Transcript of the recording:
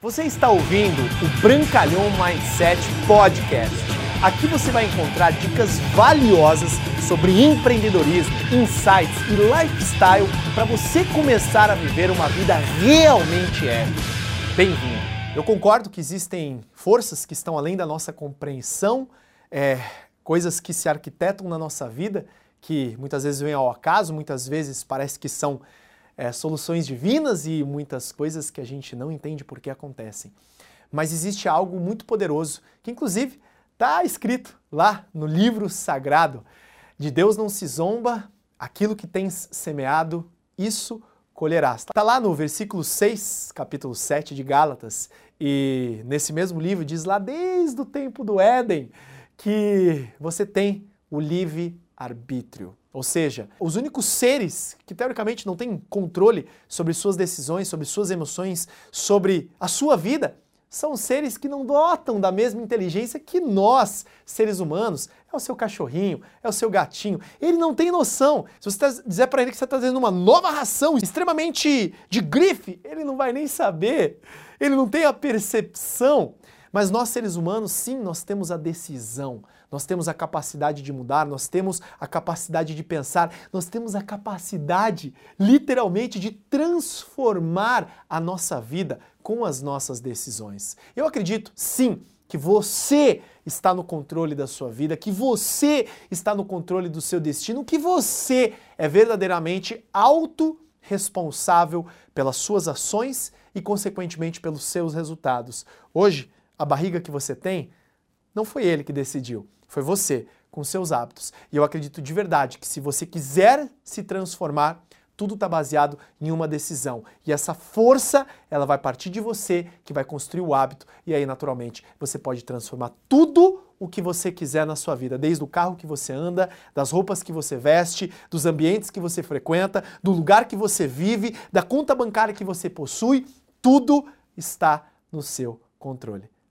Você está ouvindo o Brancalhão Mindset Podcast. Aqui você vai encontrar dicas valiosas sobre empreendedorismo, insights e lifestyle para você começar a viver uma vida realmente épica. Bem-vindo! Eu concordo que existem forças que estão além da nossa compreensão, é, coisas que se arquitetam na nossa vida, que muitas vezes vêm ao acaso, muitas vezes parece que são é, soluções divinas e muitas coisas que a gente não entende por que acontecem. Mas existe algo muito poderoso que, inclusive, está escrito lá no livro sagrado: De Deus não se zomba, aquilo que tens semeado, isso colherás. Está lá no versículo 6, capítulo 7 de Gálatas, e nesse mesmo livro diz lá desde o tempo do Éden que você tem o livre arbítrio. Ou seja, os únicos seres que teoricamente não têm controle sobre suas decisões, sobre suas emoções, sobre a sua vida, são seres que não dotam da mesma inteligência que nós, seres humanos. É o seu cachorrinho, é o seu gatinho. Ele não tem noção. Se você tá, dizer para ele que você está trazendo uma nova ração extremamente de grife, ele não vai nem saber. Ele não tem a percepção. Mas nós, seres humanos, sim, nós temos a decisão, nós temos a capacidade de mudar, nós temos a capacidade de pensar, nós temos a capacidade, literalmente, de transformar a nossa vida com as nossas decisões. Eu acredito, sim, que você está no controle da sua vida, que você está no controle do seu destino, que você é verdadeiramente autorresponsável pelas suas ações e, consequentemente, pelos seus resultados. Hoje, a barriga que você tem, não foi ele que decidiu, foi você, com seus hábitos. E eu acredito de verdade que se você quiser se transformar, tudo está baseado em uma decisão. E essa força, ela vai partir de você, que vai construir o hábito, e aí, naturalmente, você pode transformar tudo o que você quiser na sua vida, desde o carro que você anda, das roupas que você veste, dos ambientes que você frequenta, do lugar que você vive, da conta bancária que você possui, tudo está no seu controle.